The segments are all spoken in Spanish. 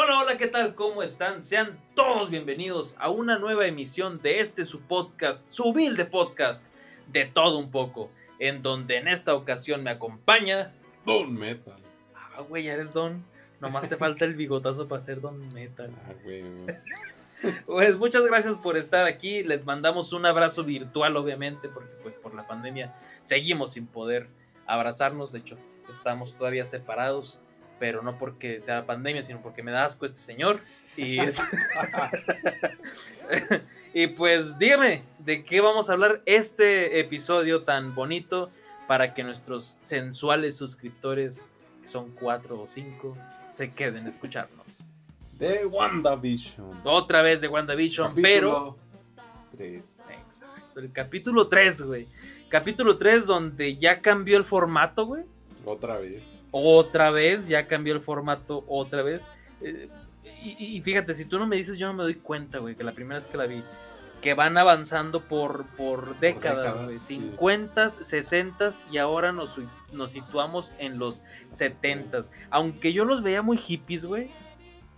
Hola, hola, ¿qué tal? ¿Cómo están? Sean todos bienvenidos a una nueva emisión de este su podcast, su humilde podcast, de todo un poco, en donde en esta ocasión me acompaña... Don Metal. Ah, güey, ya eres Don. Nomás te falta el bigotazo para ser Don Metal. Ah, güey. Pues muchas gracias por estar aquí. Les mandamos un abrazo virtual, obviamente, porque pues por la pandemia seguimos sin poder abrazarnos. De hecho, estamos todavía separados, pero no porque sea la pandemia, sino porque me da asco este señor. Y, es- y pues dígame, ¿de qué vamos a hablar este episodio tan bonito para que nuestros sensuales suscriptores, que son cuatro o cinco, se queden a escucharnos? De WandaVision. Otra vez de WandaVision, pero... Capítulo 3. Exacto, el capítulo 3, güey. Capítulo 3 donde ya cambió el formato, güey. Otra vez. Otra vez, ya cambió el formato otra vez. Eh, y, y fíjate, si tú no me dices, yo no me doy cuenta, güey, que la primera vez que la vi, que van avanzando por, por décadas, décadas, güey. sí. 50, 60 y ahora nos, nos situamos en los 70. Aunque yo los veía muy hippies, güey.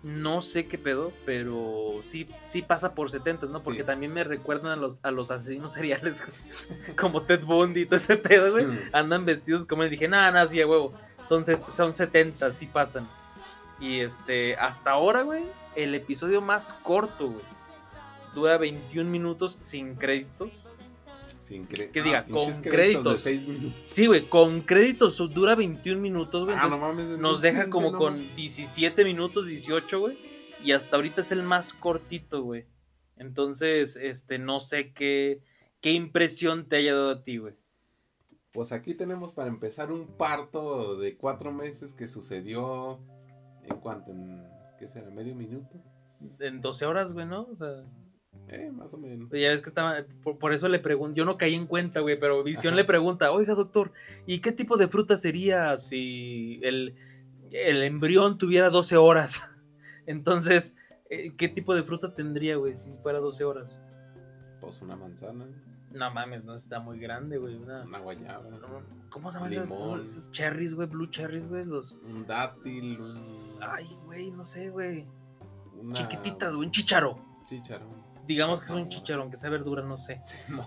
No sé qué pedo, pero sí, sí pasa por 70, ¿no? Porque Sí. también me recuerdan a los, a los asesinos seriales, como Ted Bundy y todo ese pedo, güey. Sí. Andan vestidos como dije, nada, nada, sí, a huevo. Son, son 70, sí pasan. Y este, hasta ahora, güey, el episodio más corto, güey. Dura 21 minutos sin créditos. Sin cre- Que diga, pinches con créditos. 6 minutos. Sí, güey, con créditos dura 21 minutos, güey. Ah, no entonces mames. nos deja ¿quién como con enamoró? 17 minutos, 18, güey. Y hasta ahorita es el más cortito, güey. Entonces, este, no sé qué, qué impresión te haya dado a ti, güey. Pues aquí tenemos para empezar un parto de 4 meses que sucedió. ¿En cuánto? ¿En qué será? ¿Medio minuto? En 12 horas, güey, ¿no? O sea, Eh, más o menos. ya ves que estaba. Por, por eso le pregunto. Yo no caí en cuenta, güey, pero Visión Ajá. le pregunta: Oiga, doctor, ¿y qué tipo de fruta sería si el, el embrión tuviera 12 horas? Entonces, eh, ¿qué tipo de fruta tendría, güey, si fuera 12 horas? Pues una manzana, No mames, no está muy grande, güey. una- una guayaba, ¿Cómo se llaman Limón. esos cherries, güey? Blue cherries, güey. Los. un dátil, un. Ay, güey, no sé, güey. una- Chiquititas, güey. Un chicharo. Chícharo. Digamos que es un Ajá. chicharón, que sea verdura, no sé.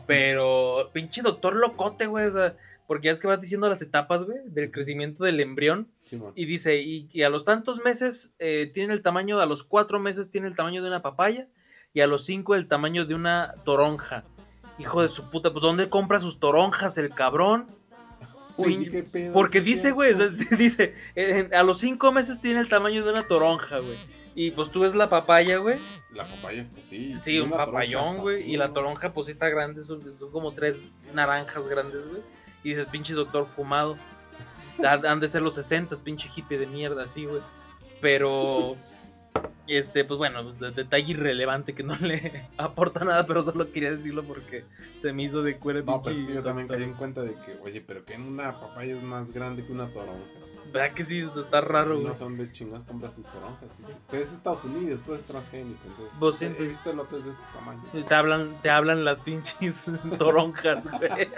Pero, pinche doctor locote, güey. O sea, porque ya es que vas diciendo las etapas, güey, del crecimiento del embrión. Y dice, y, y a los tantos meses eh, tiene el tamaño, a los cuatro meses tiene el tamaño de una papaya. Y a los cinco el tamaño de una toronja. Hijo de su puta, pues ¿dónde compra sus toronjas el cabrón? Uy, Pin- qué pedo. Porque dice, güey, dice, a los cinco meses tiene el tamaño de una toronja, güey. Y pues tú ves la papaya, güey. La papaya está así. Sí, un papayón, güey. Y la toronja, pues sí está grande. Son, son como tres naranjas grandes, güey. Y dices, pinche doctor fumado. Han han de ser los 60, pinche hippie de mierda, así, güey. Pero. Este, pues bueno, de- detalle irrelevante que no le aporta nada, pero solo quería decirlo porque se me hizo de cuero No, pero es pinche que yo también caí en cuenta de que, oye, pero que una papaya es más grande que una toronja. ¿Verdad que sí? Eso está raro, güey. No sé dónde chingas compras sus toronjas. sí. Pero es Estados Unidos, todo es transgénico. Entonces, Vos he- he pues- visto elotes de este tamaño. Te hablan, te hablan las pinches toronjas, güey.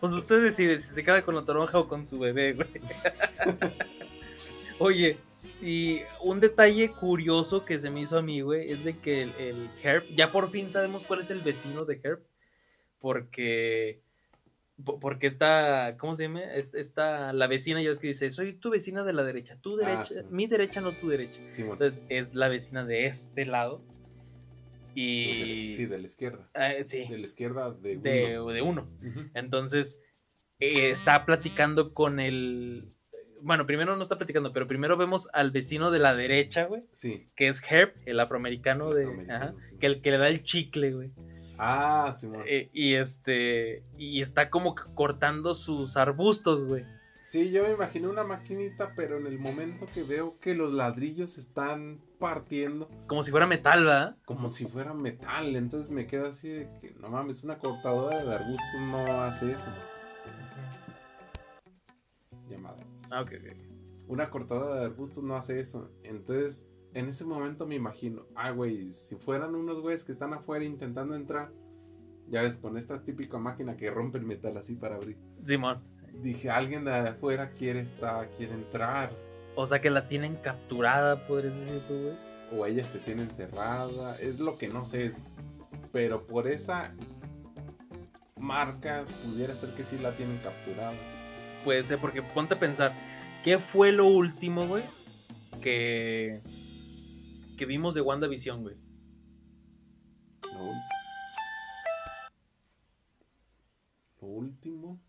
Pues usted decide si se queda con la toronja o con su bebé, güey. Oye, y un detalle curioso que se me hizo a mí, güey, es de que el, el Herb, ya por fin sabemos cuál es el vecino de Herb, porque po- porque está, ¿cómo se llama? Es- Está la vecina, ya ves que dice, soy tu vecina de la derecha, tu Ah, derecha, sí. mi derecha, no tu derecha. Simón. Entonces es la vecina de este lado. Y... Sí, de la izquierda. eh, sí, De la izquierda de, uno. de uno. Entonces, eh, está platicando con el... Bueno, primero no está platicando, pero primero vemos al vecino de la derecha, güey, Sí. que es Herb, el afroamericano, de, Afroamericano, ajá, sí. que el que le da el chicle, güey. Ah, Simón. Eh, y este, y está como cortando sus arbustos, güey. Sí, yo me imaginé una maquinita, pero en el momento que veo que los ladrillos están partiendo Como si fuera metal, ¿verdad? como si fuera metal, entonces me quedo así de que no mames, una cortadora de arbustos no hace eso. Llamada. Ah, ok, ok. Una cortadora de arbustos no hace eso. Entonces, en ese momento me imagino, ah, güey, si fueran unos güeyes que están afuera intentando entrar, ya ves, con esta típica máquina que rompe el metal así para abrir. Simón. Dije, alguien de afuera quiere estar, quiere entrar. O sea, que la tienen capturada, podrías decir tú, güey. O ella se tiene encerrada. Es lo que no sé. Pero por esa marca pudiera ser que sí la tienen capturada. Puede ser, porque ponte a pensar, ¿qué fue lo último, güey? Que, que vimos de WandaVision, güey. Lo, ul- lo último,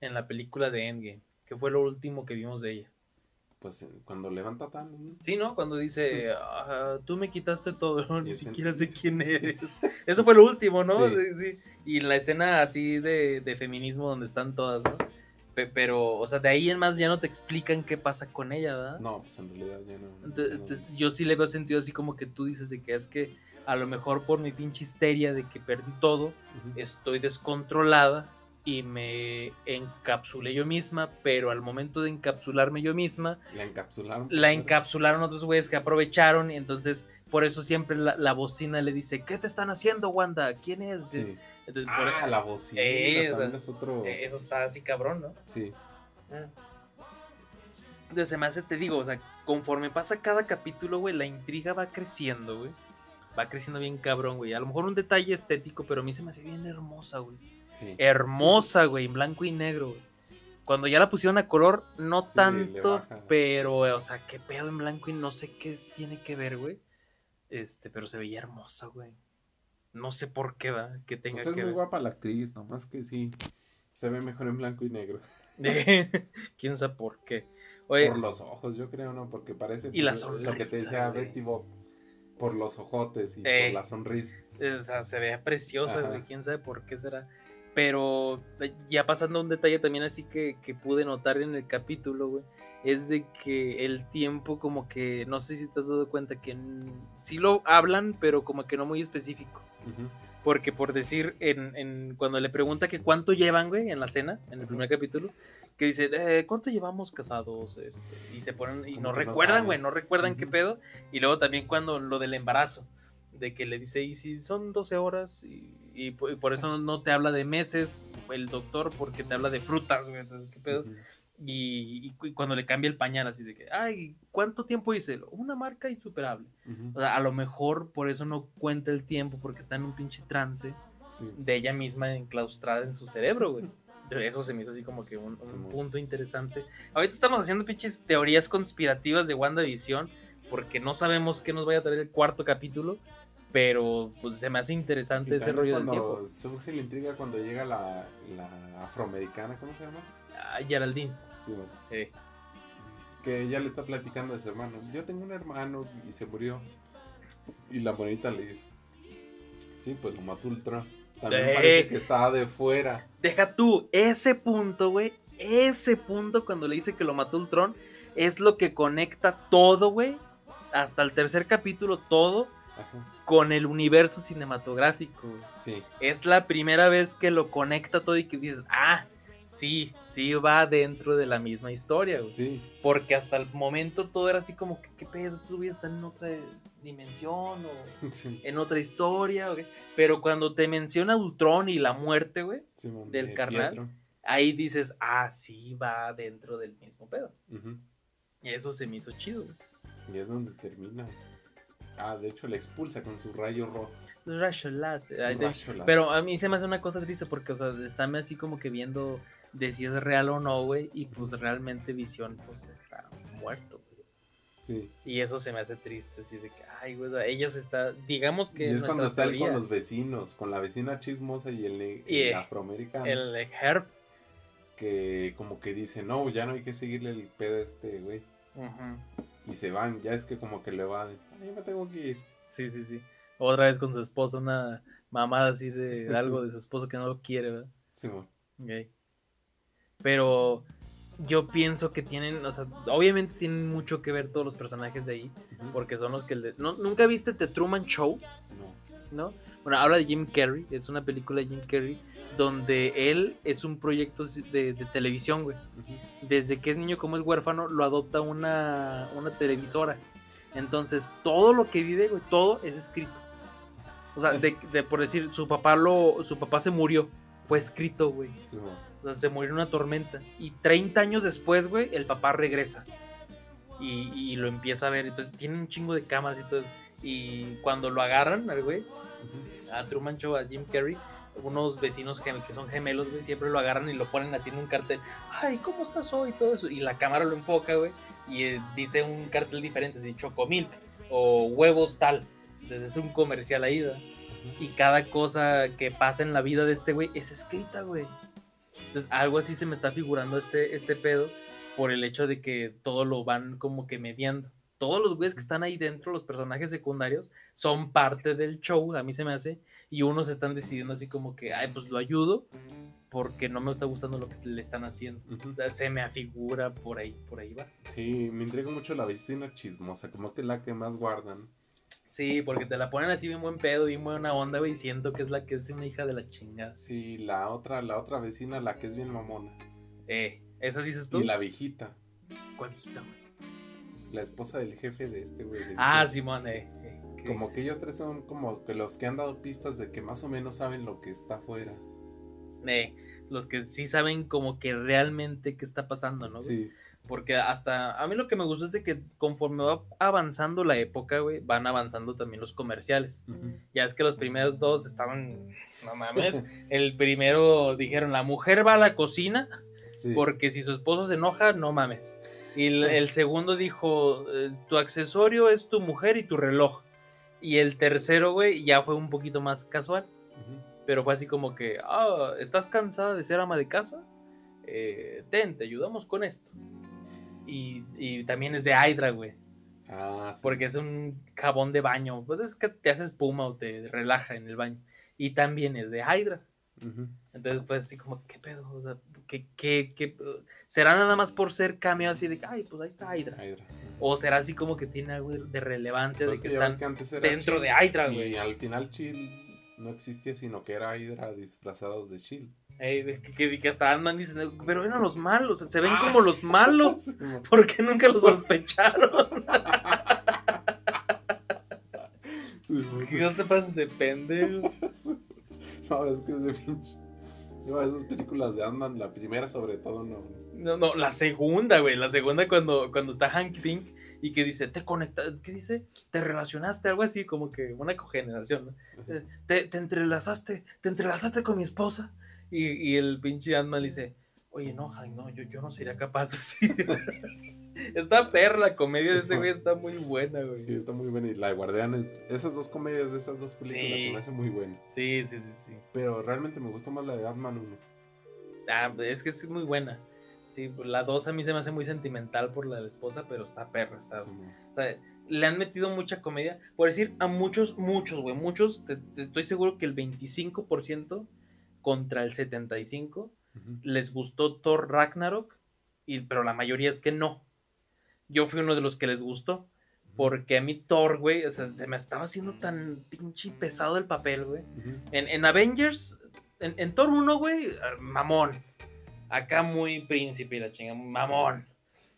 En la película de Endgame. ¿Qué fue lo último que vimos de ella? pues cuando levanta Thanos, ¿no? Sí, ¿no? Cuando dice, "Ah, tú me quitaste todo, ni siquiera sé quién eres. Eso fue lo último, ¿no? Sí. Sí, sí. Y la escena así de, de feminismo donde están todas, ¿no? Pe- Pero, o sea, de ahí en más ya no te explican qué pasa con ella, ¿verdad? No, pues en realidad ya no. Ent- no. entonces, yo sí le veo sentido así como que tú dices de que es que a lo mejor por mi pinche histeria de que perdí todo, estoy descontrolada y me encapsulé yo misma, pero al momento de encapsularme yo misma, La encapsularon. la encapsularon otros güeyes que aprovecharon y entonces por eso siempre la, la bocina le dice, ¿qué te están haciendo, Wanda? ¿Quién es? Sí. Entonces, por- Ah, la bocina. Eh, también o sea, es otro. eh, eso está así cabrón, ¿no? Sí. Entonces se me hace, te digo, o sea, conforme pasa cada capítulo, güey, la intriga va creciendo, güey. Va creciendo bien cabrón, güey. A lo mejor un detalle estético, pero a mí se me hace bien hermosa, güey. Sí. Hermosa, güey, en blanco y negro, güey. Cuando ya la pusieron a color, no Sí, tanto, pero, o sea, qué pedo en blanco y no sé qué tiene que ver, güey. Este, pero se veía hermosa, güey. No sé por qué, va, que tenga Pues es que muy ver. guapa la actriz, nomás que sí. Se ve mejor en blanco y negro. Quién sabe por qué. Oye, Por los ojos, yo creo, ¿no? Porque parece. Y la pues, Lo que te sonrisa, decía güey. Betty Bob. Por los ojotes y Eh. por la sonrisa. o sea, se veía preciosa, Ajá. güey. Quién sabe por qué será. Pero eh, ya pasando a un detalle también así que, que pude notar en el capítulo, güey. Es de que el tiempo como que, no sé si te has dado cuenta que sí lo hablan, pero como que no muy específico. Ujú. Porque por decir, en, en- cuando le pregunta que cuánto llevan, güey, en la cena, en el primer capítulo, que dice, eh, ¿cuánto llevamos casados? Este, y se ponen, y no recuerdan, güey, no recuerdan qué Ujú. pedo. Y luego también cuando lo del embarazo, de que le dice, y si son 12 horas, y, y y por eso no te habla de meses el doctor, porque te habla de frutas, güey, entonces, ¿qué pedo? Ujú. Y, y y cuando le cambia el pañal, así de que, ay, ¿cuánto tiempo hice? Una marca insuperable. Ujú. O sea, a lo mejor por eso no cuenta el tiempo, porque está en un pinche trance Sí. de ella misma enclaustrada en su cerebro, güey. Eso se me hizo así como que un, un punto interesante. Ahorita estamos haciendo pinches teorías conspirativas de WandaVision, porque no sabemos qué nos vaya a traer el cuarto capítulo, pero pues se me hace interesante ese rollo del tiempo. surge la intriga cuando llega la, la afroamericana, ¿cómo se llama? Ah, Geraldine. Sí, bueno. eh. Que ella le está platicando de su hermano. Yo tengo un hermano y se murió. Y la bonita le dice: Sí, pues lo mató Ultron. También Eh. parece que estaba de fuera. Deja tú, ese punto, güey, ese punto cuando le dice que lo mató Ultron, es lo que conecta todo, güey, hasta el tercer capítulo, todo Ajá. con el universo cinematográfico. Sí. Es la primera vez que lo conecta todo y que dices, ah, sí, sí va dentro de la misma historia, güey. Sí. Porque hasta el momento todo era así como, que, ¿qué pedo? Estos güeyes están en otra dimensión o Sí. en otra historia, ¿o qué? Pero cuando te menciona Ultron y la muerte, güey, Del de carnal. Pietro. ahí dices, ah, sí va dentro del mismo pedo. Y eso se me hizo chido, güey. Y es donde termina. Ah, de hecho le expulsa con su rayo rojo. Rayo láser. Pero a mí se me hace una cosa triste porque, o sea, están así como que viendo de si es real o no, güey. Y pues realmente Visión, pues está muerto, güey. Sí. Y eso se me hace triste, así de que, ay, güey, o sea, ella se está, digamos que Y es cuando está él con los vecinos, con la vecina chismosa y el, Y, el eh, afroamericano. el Herb. Que como que dice, no, ya no hay que seguirle el pedo a este güey. Ujú. Y se van, ya es que como que le van. Yo me tengo que ir. Sí, sí, sí. Otra vez con su esposo, una mamada así de, de algo de su esposo que no lo quiere, ¿verdad? Simón. Ok. Pero yo pienso que tienen, o sea, obviamente tienen mucho que ver todos los personajes de ahí, porque son los que... le- ¿no, ¿Nunca viste The Truman Show? No. ¿No? Bueno, habla de Jim Carrey, es una película de Jim Carrey, donde él es un proyecto de, de televisión, güey. Desde que es niño, como es huérfano, lo adopta una, una televisora. Entonces, todo lo que vive, güey, todo es escrito. O sea, de, de- por decir, su papá lo, su papá se murió, fue escrito, güey. O sea, se murió en una tormenta. Y 30 años después, güey, el papá regresa. y, y lo empieza a ver. Entonces tiene un chingo de cámaras y todo eso. Y cuando lo agarran al güey, a Truman Show, a Jim Carrey, unos vecinos que, que son gemelos, güey, siempre lo agarran y lo ponen así en un cartel. Ay, ¿cómo estás hoy? Todo eso. Y la cámara lo enfoca, güey, y eh, dice un cartel diferente, así Chocomilk o huevos tal. Entonces es un comercial ahí, ¿verdad? Y cada cosa que pasa en la vida de este güey es escrita, güey. Entonces algo así se me está figurando este, este pedo por el hecho de que todo lo van como que mediando. Todos los güeyes que están ahí dentro, los personajes secundarios, son parte del show, a mí se me hace, y unos están decidiendo así como que, ay, pues lo ayudo, porque no me está gustando lo que le están haciendo. Se me afigura por ahí, por ahí va. Sí, me intriga mucho la vecina chismosa, como que la que más guardan. Sí, porque te la ponen así bien buen pedo, bien buena onda, güey, siento que es la que es una hija de la chingada. Sí, la otra, la otra vecina, la que es bien mamona. Eh, ¿esa dices tú? Y la viejita, ¿Cuál hijita, güey? la esposa del jefe de este güey. Ah. Simón, eh. eh, ¿qué Como es? que ellos tres son como que los que han dado pistas de que más o menos saben lo que está afuera. Eh, los que sí saben como que realmente qué está pasando, ¿no? güey? Sí, Porque hasta a mí lo que me gusta es de que conforme va avanzando la época, güey, van avanzando también los comerciales. Ya es que los primeros dos estaban, no mames, el primero dijeron, la mujer va a la cocina sí. porque si su esposo se enoja, no mames. Y el, el segundo dijo, eh, tu accesorio es tu mujer y tu reloj. Y el tercero, güey, ya fue un poquito más casual. Ujú. Pero fue así como que, ah, ¿estás cansada de ser ama de casa? Eh, ten, te ayudamos con esto. Y, y también es de Hydra, güey. Ah, sí. Porque es un jabón de baño. Pues es que te hace espuma o te relaja en el baño. Y también es de Hydra. Ujú. Entonces, pues así como, ¿qué pedo? O sea, ¿qué, qué, qué- será nada más por ser cameo así de que, ay, pues ahí está Hydra? Hydra. O será así como que tiene algo de relevancia Pues de que que ya ves están que antes era dentro de Hydra, güey. Y al final Chill no existía, sino que era Hydra disfrazados de Chill. Ey, que, que, que hasta Ant-Man dice, pero eran los malos, se ven Ah. como los malos. ¿Por qué nunca los sospecharon? ¿Qué no te pases de pendejo? No, es que es de pinche. Yo, esas películas de Ant-Man, la primera sobre todo, no. No, no, la segunda, güey. La segunda cuando, cuando está Hank Pink y que dice, te conecta, ¿qué dice? Te relacionaste, algo así, como que una cogeneración, ¿no? Eh, Te, te entrelazaste, te entrelazaste con mi esposa. Y, y el pinche Ant-Man le dice, oye, no, Hank, no, yo, yo no sería capaz así. está perra la comedia de ese güey, está muy buena, güey. Sí, está muy buena. Y la de Guardianes, esas dos comedias de esas dos películas Sí. se me hace muy buena. Sí, sí, sí, sí. Pero realmente me gustó más la de Ant-Man 1. Ah, es que es muy buena. Sí, la 2 a mí se me hace muy sentimental por la de la esposa, pero está perra, está, Sí, O sea, le han metido mucha comedia. Por decir, a muchos, muchos, güey, muchos, te- te estoy seguro que el 25% contra el 75% ujú. les gustó Thor Ragnarok, y, pero la mayoría es que no. Yo fui uno de los que les gustó, porque a mí Thor, güey, o sea, se me estaba haciendo tan pinche pesado el papel, güey. En, en Avengers, en, en Thor 1, güey, mamón. Acá muy príncipe, la chinga, mamón.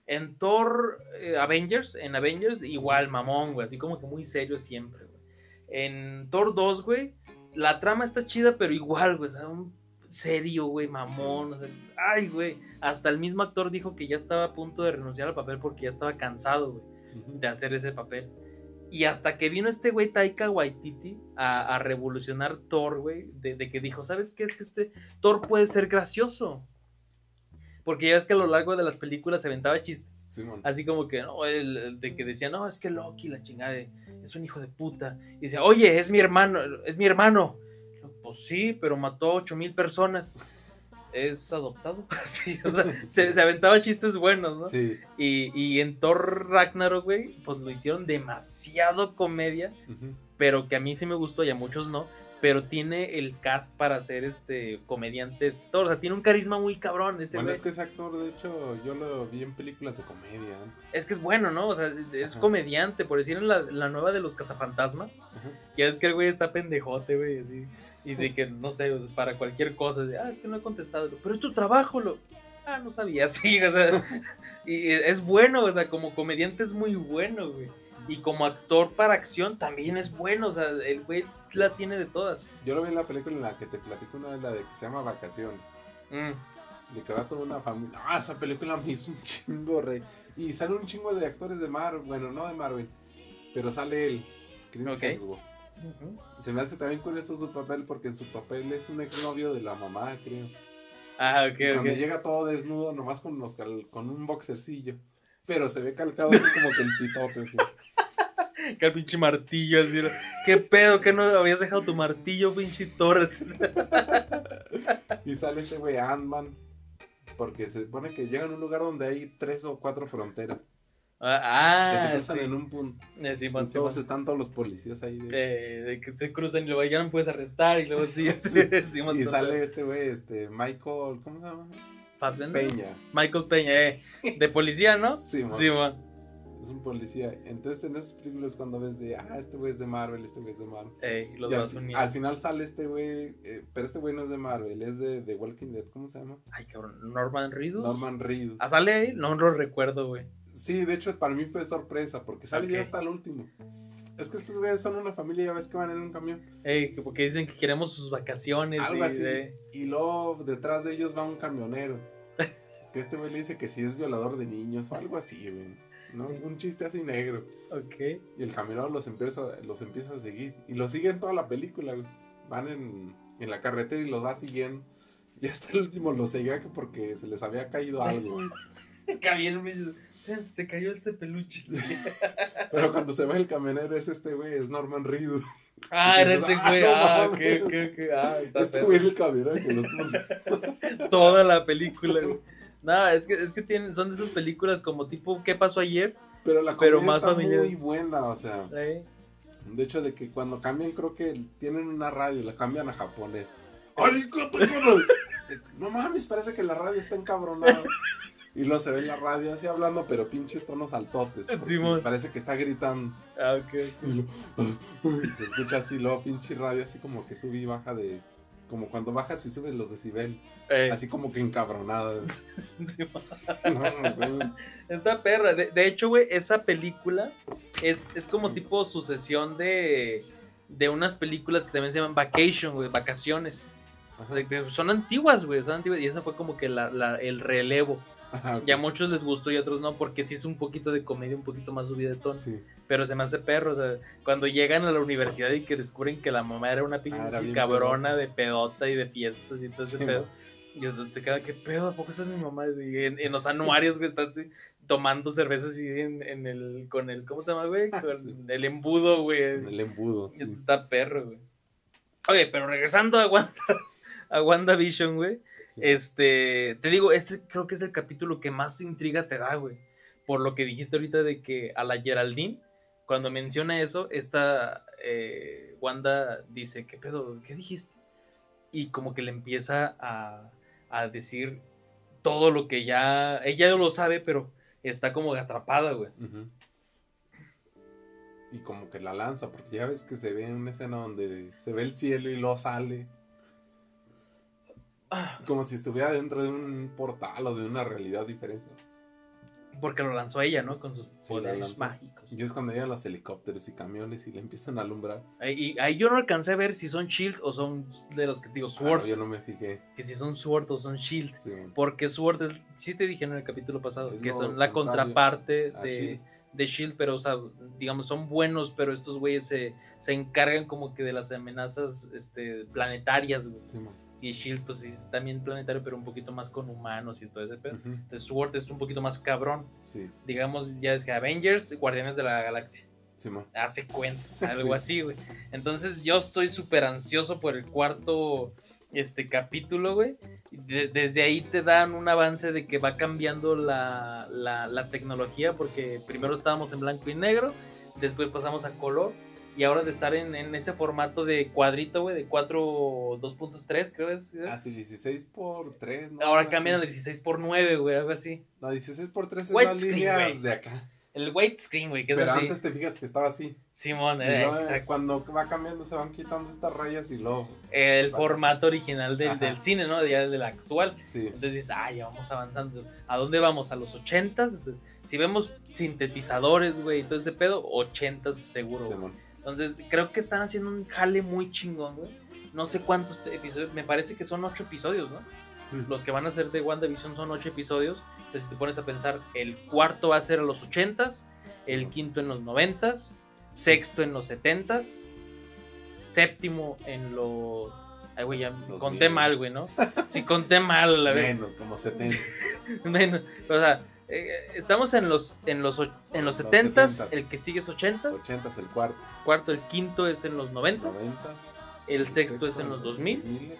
En Thor eh, Avengers, en Avengers, igual mamón, güey, así como que muy serio siempre, güey. En Thor 2, güey, la trama está chida, pero igual, güey, o sea, un serio, güey, mamón, o sea, ay, güey. Hasta el mismo actor dijo que ya estaba a punto de renunciar al papel porque ya estaba cansado, güey Ujú. de hacer ese papel. Y hasta que vino este güey Taika Waititi a, a revolucionar Thor, güey, de, de que dijo, ¿sabes qué? Es que este Thor puede ser gracioso. Porque ya ves que a lo largo de las películas se aventaba chistes. Simón. Así como que, no, el- el de que decía, no, es que Loki, la chingada, de- es un hijo de puta. Y decía, oye, es mi hermano, es mi hermano. Pues sí, pero mató ocho mil personas. ¿Es adoptado? sí, o sea, se, se aventaba chistes buenos, ¿no? Sí. Y, y en Thor Ragnarok, güey, pues lo hicieron demasiado comedia, pero que a mí sí me gustó y a muchos no. Pero tiene el cast para ser este comediante Thor, o sea, tiene un carisma muy cabrón ese Bueno, es que ese actor, de hecho, yo lo vi en películas de comedia. Es que es bueno, ¿no? O sea, es, es comediante, por decir en la, la nueva de los cazafantasmas. Ajá. Ya es que el güey está pendejote, güey, así. Y de que, no sé, para cualquier cosa, de, ah, es que no he contestado. Pero es tu trabajo, lo. Ah, no sabía, sí, o sea. y es bueno, o sea, como comediante es muy bueno, güey. Y como actor para acción también es bueno, o sea, el güey la tiene de todas. Yo lo vi en la película en la que te platico una vez, la de que se llama Vacación. Mm. De que va toda una familia. Ah, esa película me hizo un chingo, rey. Y sale un chingo de actores de Marvel, bueno, no de Marvel, pero sale él, Chris Ok. Hemsworth. Se me hace también curioso su papel porque en su papel es un exnovio de la mamá, creo. Ah, ok, Y Cuando llega todo desnudo, nomás con, los cal- con un boxercillo. Pero se ve calcado así como que el pitote. así. Que el pinche martillo así. ¿Qué pedo? ¿Que no habías dejado tu martillo, pinche Torres? Y sale este güey Ant-Man. Porque se supone que llega a un lugar donde hay tres o cuatro fronteras. Ah, que se ah, cruzan sí. en un punto. Eh, Y Simón, todos Simón. están todos los policías ahí. de- De, de que se cruzan y luego ya no puedes arrestar y luego sí, sí, Simón, y sale este güey, este, Michael, ¿cómo se llama? Fassbender. Peña. Michael Peña, eh. De policía, ¿no? Sí, mo. Simón. Es un policía. Entonces en esas películas cuando ves de, ah, este güey es de Marvel, este güey es de Marvel. Ey, los al, vas uniendo. al final sale este güey, eh, pero este güey no es de Marvel, es de, de Walking Dead, ¿cómo se llama? Ay, cabrón. Norman Reedus. Norman Reed. ¿Ah, sale ahí? No lo recuerdo, güey. Sí, de hecho para mí fue sorpresa, porque sale ya hasta el último. Es que estos güeyes son una familia, ya ves que van en un camión. Ey, que porque dicen que queremos sus vacaciones. Algo y así. de- Y luego detrás de ellos va un camionero. Que este güey le dice que sí es violador de niños o algo así, güey. ¿No? Un chiste así negro. Ok. Y el camionero los empieza, los empieza a seguir. Y los sigue en toda la película, güey. Van en, en la carretera y los va siguiendo. Y hasta el último los seguía que porque se les había caído algo. Caballero, me dice, "Ven, se te cayó este peluche. Pero cuando se ve el camionero es este güey, es Norman Reedus. ah, era ese "Ah, güey. no Ah, ok, mames". ok, ok. Ah, está Este güey es el camionero que los puso. Toda la película, güey. Nada, es que, es que tienen, son de esas películas como tipo ¿Qué pasó ayer? Pero la Pero comedia más está familiar. muy buena, o sea. Eh, De hecho, de que cuando cambian, creo que tienen una radio, la cambian a japonés. No mames, parece que la radio está encabronada. Y luego se ve la radio así hablando, pero pinches tonos altotes. parece que está gritando. Ah, ok. Y se escucha así, luego pinche radio así como que sube y baja de... Como cuando bajas y subes los decibel. Eh, Así como que encabronada. sí, No, no sé. Está perra. De, de hecho, güey, esa película es, es como tipo sucesión de, de unas películas que también se llaman Vacation, güey, vacaciones. Ajá. Son antiguas, güey, son antiguas. Y esa fue como que la, la- el relevo. Ajá. Y a muchos les gustó y a otros no, porque sí es un poquito de comedia, un poquito más subida de tono. Sí. Pero se me hace perro, o sea, cuando llegan a la universidad y que descubren que la mamá era una pinche Ah, cabrona de pedota y de fiestas y todo ese Sí, pedo. ¿no? Y se queda, ¿qué pedo? ¿A poco esa es mi mamá? Y en, en los anuarios, güey, están así, tomando cerveza así en, en el, con el, ¿cómo se llama, güey? Con Sí. el embudo, güey. El embudo. Está perro, güey. Oye, pero regresando a Wanda, a WandaVision, güey. Sí. Este, te digo, este creo que es el capítulo que más intriga te da, güey. Por lo que dijiste ahorita de que a la Geraldine, cuando menciona eso, esta eh, Wanda dice, ¿qué pedo? ¿Qué dijiste? Y como que le empieza a, a decir todo lo que ya, ella lo sabe, pero está como atrapada, güey. Y como que la lanza, porque ya ves que se ve en una escena donde se ve el cielo y lo sale. Como si estuviera dentro de un portal o de una realidad diferente. Porque lo lanzó ella, ¿no? Con sus Sí, poderes mágicos. Y es cuando llegan los helicópteros y camiones y le empiezan a alumbrar. Ahí- Y ahí yo no alcancé a ver si son Shield o son de los que digo Ah, Sword. no, yo no me fijé. Que si son Sword o son Shield. Sí, Porque Sword es, sí te dije en el capítulo pasado, Es que son la contraparte de, Shield. de Shield, pero o sea, digamos, son buenos, pero estos güeyes se, se encargan como que de las amenazas este, planetarias, güey. Sí, man. Y Shield, pues sí, es también planetario, pero un poquito más con humanos y todo ese pedo. Ujú, Entonces Sword es un poquito más cabrón. Sí, Digamos, ya es que Avengers, Guardianes de la Galaxia. sí, hace cuenta, algo Sí. así, güey. Entonces yo estoy súper ansioso por el cuarto este capítulo, güey. De- desde ahí te dan un avance de que va cambiando la, la- la tecnología, porque primero estábamos en blanco y negro, después pasamos a color, y ahora de estar en, en ese formato de cuadrito, güey, de 4, 2.3, creo es. ¿eh? Ah, sí, 16 por 3, ¿no? ahora cambian a así. 16 por 9, güey, algo así. No, 16 por 3 es Widescreen, las líneas de acá. El white screen, güey, que es Pero así. antes te fijas que estaba así. Simón, eh, luego, exacto. cuando va cambiando se van quitando estas rayas y luego. el formato original del, del cine, ¿no? Ya del actual. Sí. Entonces dices, ah, ya vamos avanzando. ¿A dónde vamos? ¿A los 80s? Entonces, si vemos sintetizadores, güey, y todo ese pedo, 80s seguro. güey. Entonces, creo que están haciendo un jale muy chingón, güey. No sé cuántos episodios, me parece que son 8 episodios, ¿no? Mm. Los que van a ser de WandaVision son ocho episodios. Entonces, si te pones a pensar, el cuarto va a ser a los 80s, el quinto en los 90s, sexto en los 70s, séptimo en los. Ay, güey, ya 2000. conté mal, güey, ¿no? Sí, conté mal, la verdad. Menos, como 70. Menos, o sea, eh, estamos en los en los en los Los 70s, 70s. el que sigue es 80s, 80 es el cuarto. cuarto, el quinto es en los 90s, 90. el sexto es en los 2000, 2000,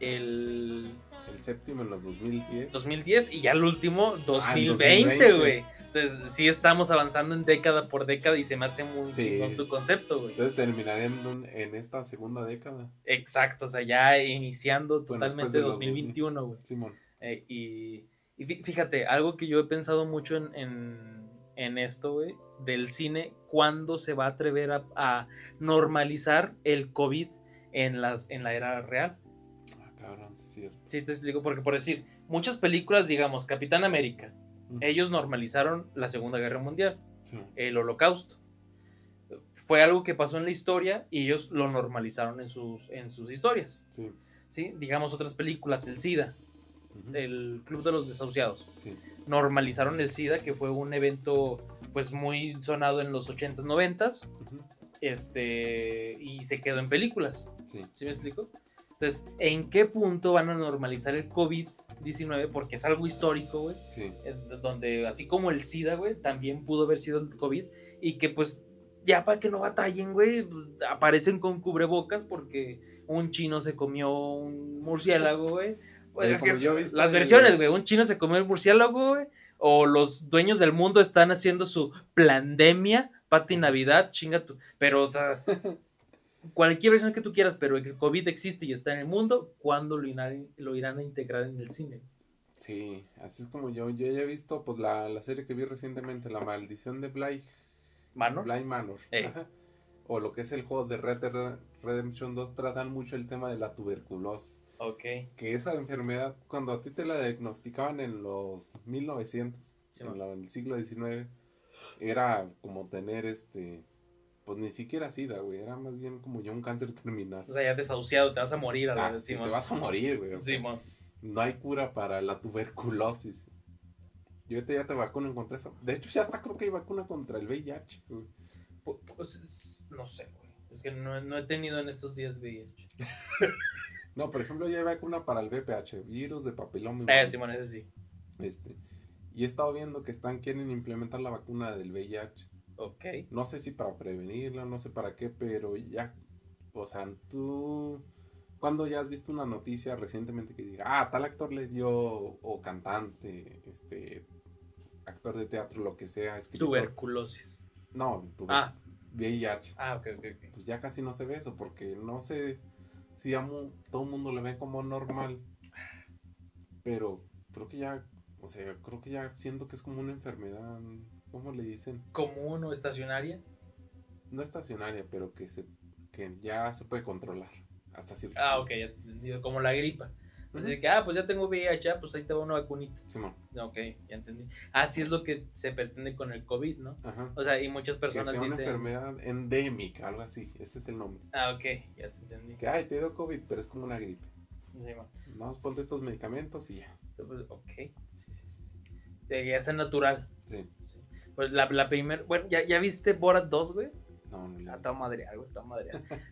el El séptimo en los 2010. 2010 y ya el último Ah, el 2020, 2020. güey. Entonces, sí estamos avanzando en década por década y se me hace muy Sí. chingón su concepto, güey. Entonces terminarían en, en esta segunda década. Exacto, o sea, ya iniciando Bueno, totalmente de los 2021, güey. Simón. Eh, y, y fí- fíjate, algo que yo he pensado mucho en, en, en esto, güey, del cine, ¿cuándo se va a atrever a, a normalizar el COVID en, las, en la era real? Ah, cabrón, es cierto. Sí, te explico, porque por decir, muchas películas, digamos, Capitán América, ellos normalizaron la Segunda Guerra Mundial, Sí. el Holocausto. Fue algo que pasó en la historia y ellos lo normalizaron en sus, en sus historias. Sí. ¿sí? Digamos otras películas, el SIDA, El Club de los Desahuciados. Sí. Normalizaron el SIDA, que fue un evento pues muy sonado en los 80s, 90s, Ujú. este, y se quedó en películas. Sí. ¿Sí me explico? Entonces, ¿en qué punto van a normalizar el COVID-19? Porque es algo histórico, güey. Sí. eh, Donde, así como el SIDA, güey, también pudo haber sido el COVID. Y que, pues, ya para que no batallen, güey, aparecen con cubrebocas porque un chino se comió un murciélago, güey. Pues es que yo visto las versiones, güey. Un chino se comió el murciélago, güey. O los dueños del mundo están haciendo su plandemia, pati Navidad, chinga tú. Pero, o sea, cualquier versión que tú quieras, pero el COVID existe y está en el mundo, ¿cuándo lo irán, lo irán a integrar en el cine? Sí, así es como yo. Yo ya he visto pues la, la serie que vi recientemente, La Maldición de Bly, Mano. Bly Manor. Ey. Ajá. O lo que es el juego de Red Dead Redemption 2, tratan mucho el tema de la tuberculosis. Ok. Que esa enfermedad, cuando a ti te la diagnosticaban en los 1900, Sí, en, man. la- en el siglo XIX, era como tener este, pues ni siquiera sida, güey, era más bien como ya un cáncer terminal. O sea, ya desahuciado, te vas a morir a la Ah, sí, te vas a morir, güey. sea, Simón. no hay cura para la tuberculosis. Y ahorita ya te vacunan contra eso. De hecho, ya hasta creo que hay vacuna contra el VIH. güey. Pu- Pues, es- no sé, güey. Es que no, no he tenido en estos días VIH. No, por ejemplo, ya hay vacuna para el VPH, virus de papiloma. Eh, humano. Simón, ese sí. Este, y he estado viendo que están quieren implementar la vacuna del VIH. Ok. No sé si para prevenirla, no sé para qué, pero ya, o sea, tú, cuando ya has visto una noticia recientemente que diga, ah, tal actor le dio, o cantante, este, actor de teatro, lo que sea, escritor. Tuberculosis. No, tuber- Ah, VIH. ah, ok, ok, ok. Pues ya casi no se ve eso, porque no sé si a mu- todo el mundo le ve como normal, pero creo que ya, o sea, creo que ya siento que es como una enfermedad, ¿cómo le dicen? Común o estacionaria. no estacionaria, pero que se que ya se puede controlar hasta cierto Ah, ok, ya te entendido. Como la gripa. Así que, ah, pues ya tengo VIH, ah, pues ahí te va una vacunita. Simón, Ok, ya entendí. Así es lo que se pretende con el COVID, ¿no? ajá. O sea, y muchas Que personas sea una dicen. enfermedad endémica, algo así, ese es el nombre. Ah, ok, ya te entendí. Que, ay, te dio COVID, pero es como una gripe. Simón. No, ponte estos medicamentos y ya. Pues, ok, sí, sí, sí. ya es natural. Sí. Pues la, la primera, bueno, ¿ya, ¿ya viste Borat 2, güey? No, no le Ah, Está madrear, güey, está.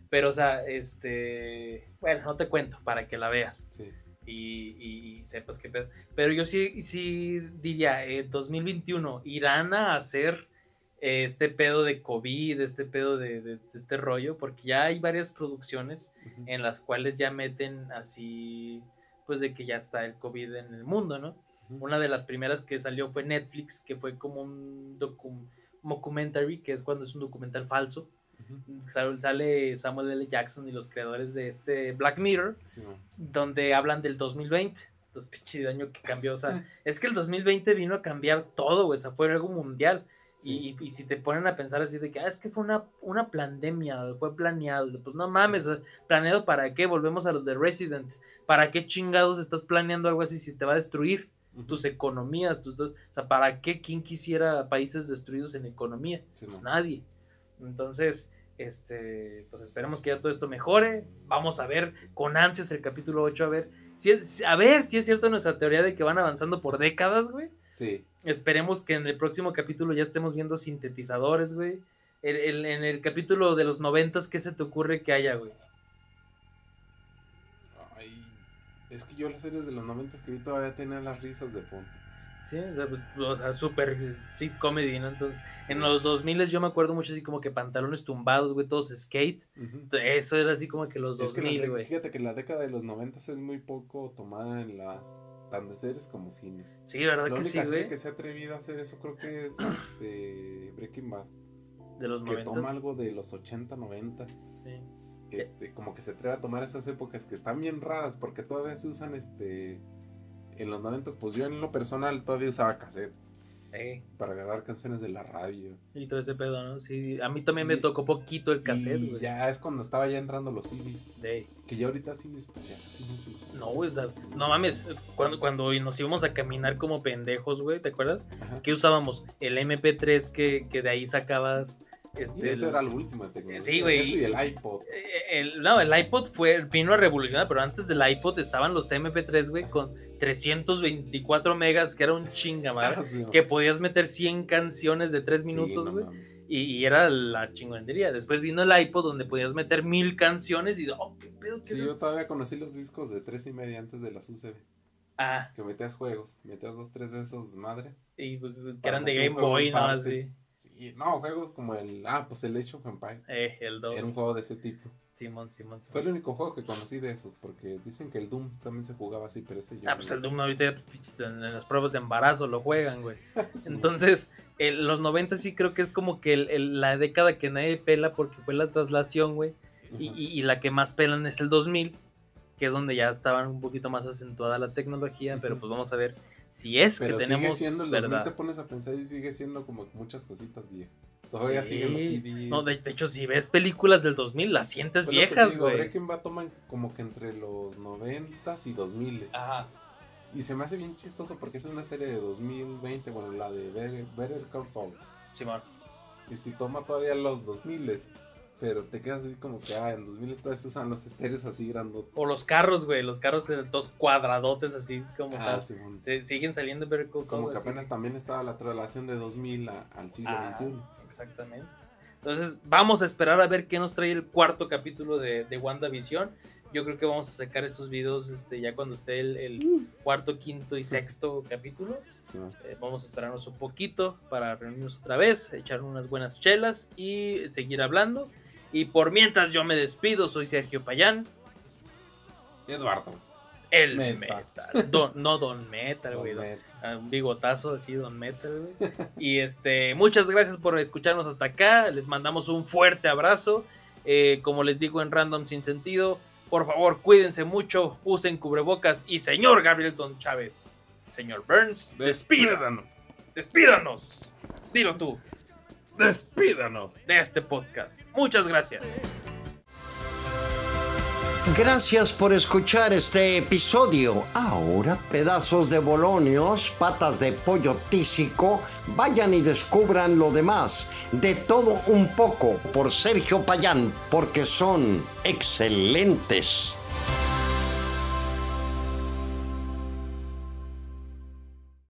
Pero, o sea, este, bueno, no te cuento para que la veas Sí. Y, y- y sepas qué pedo. Pero yo sí, sí diría, eh, 2021, irán a hacer eh, este pedo de COVID, este pedo de, de- de este rollo, porque ya hay varias producciones en las cuales ya meten así, pues de que ya está el COVID en el mundo, ¿no? Una de las primeras que salió fue Netflix, que fue como un docu- documentary, que es cuando es un documental falso. Sale Samuel L. Jackson y los creadores de este Black Mirror, donde hablan del 2020. Los pinches año que cambió, o sea, es que el 2020 vino a cambiar todo, güey, o sea, fue algo mundial. Sí. Y, y si te ponen a pensar así de que, ah, es que fue una, una pandemia, fue planeado, pues no mames, planeado para qué, volvemos a los de Resident, ¿para qué chingados estás planeando algo así si te va a destruir tus economías? Tus, o sea, ¿para qué? ¿Quién quisiera países destruidos en economía? Pues nadie. Entonces, Este, pues esperemos que ya todo esto mejore. Vamos a ver con ansias el capítulo 8, a ver si es, a ver si es cierto nuestra teoría de que van avanzando por décadas, güey. Sí. Esperemos que en el próximo capítulo ya estemos viendo sintetizadores, güey. El- el- en el capítulo de los noventas, ¿qué se te ocurre que haya, güey? Ay, es que yo las series de los 90 que vi todavía tenían las risas de fondo. Sí, o sea, pues, o sea, sit comedy, ¿no? Entonces, Sí. en los 2000 yo me acuerdo mucho así como que pantalones tumbados, güey, todos skate. Eso era así como que los Es que la 2000, de- güey. fíjate que la década de los 90 es muy poco tomada en las tanto series como cines. Sí, ¿verdad La que única sí, serie güey? que se ha atrevido a hacer eso creo que es este, Breaking Bad, De los que toma 90. algo de los 80, 90. Sí. Este, como que se atreve a tomar esas épocas que están bien raras porque todavía se usan este en los 90 pues yo en lo personal todavía usaba cassette Sí, para grabar canciones de la radio. y todo ese pedo, ¿no? Sí, a mí también me Y- tocó poquito el cassette, güey. ya es cuando estaba ya entrando los CDs, De- que ya ahorita CDs pues ya casi no güey, o sea, no mames, cuando, cuando nos íbamos a caminar como pendejos, güey, ¿te acuerdas? Ajá. ¿Qué usábamos? El MP3 que, que de ahí sacabas. Y Este, eso el- era lo último de tecnología. Sí, güey. Eso y el iPod. Eh, el- no, el iPod fue vino a revolucionar, pero antes del iPod estaban los MP3, güey, con 324 megas, que era un chingamadre, Ah, sí, que podías meter 100 canciones de 3 sí, minutos, güey, y, y era la chingonería. Después vino el iPod donde podías meter mil canciones y, oh, qué pedo, qué Sí, es yo todavía conocí los discos de tres y media antes de las UCB. Ah, Que metías juegos, metías dos, tres de esos, madre. y pues, que eran de Game Boy, ¿no? Así. No, juegos como el. Ah, pues el Age of Empire. Eh, el 2. Era un juego de ese tipo. Simón, Simón, Fue el único juego que conocí de esos, porque dicen que el Doom también se jugaba así, pero ese yo. Ah, pues el Doom ahorita en en las pruebas de embarazo lo juegan, güey. Sí. Entonces, el- los 90 sí creo que es como que el- el- la década que nadie pela porque fue la traslación, güey. Y, y- y la que más pelan es el 2000, que es donde ya estaban un poquito más acentuada la tecnología, pero pues vamos a ver si es Pero que sigue tenemos siendo 2000, te verdad. pones a pensar y sigue siendo como muchas cositas viejas. Todavía Sí. siguen los CDs. No, de, de hecho, si ves películas del 2000, las sientes viejas, digo, güey. Breaking Bad toman como que entre los 90 y 2000. Ajá. Y se me hace bien chistoso porque es una serie de 2020, bueno, la de Better, Better Call Saul. Simón. Y si toma todavía los 2000, pero te quedas así como que, ah, en 2000 todavía se usan los estéreos así grandotes. O los carros, güey, los carros de dos cuadradotes así como Ah, tal. Se- siguen saliendo Saul, Como que apenas también estaba la traslación de 2000 a- al siglo Ah, XXI. Exactamente. Entonces, vamos a esperar a ver qué nos trae el cuarto capítulo de, de WandaVision. Yo creo que vamos a sacar estos videos este, ya cuando esté el, el cuarto, quinto y sexto capítulo. Eh, vamos a esperarnos un poquito para reunirnos otra vez, echar unas buenas chelas y seguir hablando. Y por mientras yo me despido, soy Sergio Payán, Eduardo. el Metal. Metal. Don- no Don Metal, güey. don- Met. a un bigotazo así, Don Metal, güey. Y este, muchas gracias por escucharnos hasta acá. Les mandamos un fuerte abrazo. Eh, como les digo en Random Sin Sentido, por favor, cuídense mucho, usen cubrebocas. Y señor Gabriel Don Chávez, señor Burns, Despídanos. despídanos. Dilo tú, Despídanos. de este podcast. Muchas gracias. Gracias por escuchar este episodio. Ahora, pedazos de bolonios, patas de pollo tísico, vayan y descubran lo demás. De todo un poco por Sergio Payán, porque son excelentes.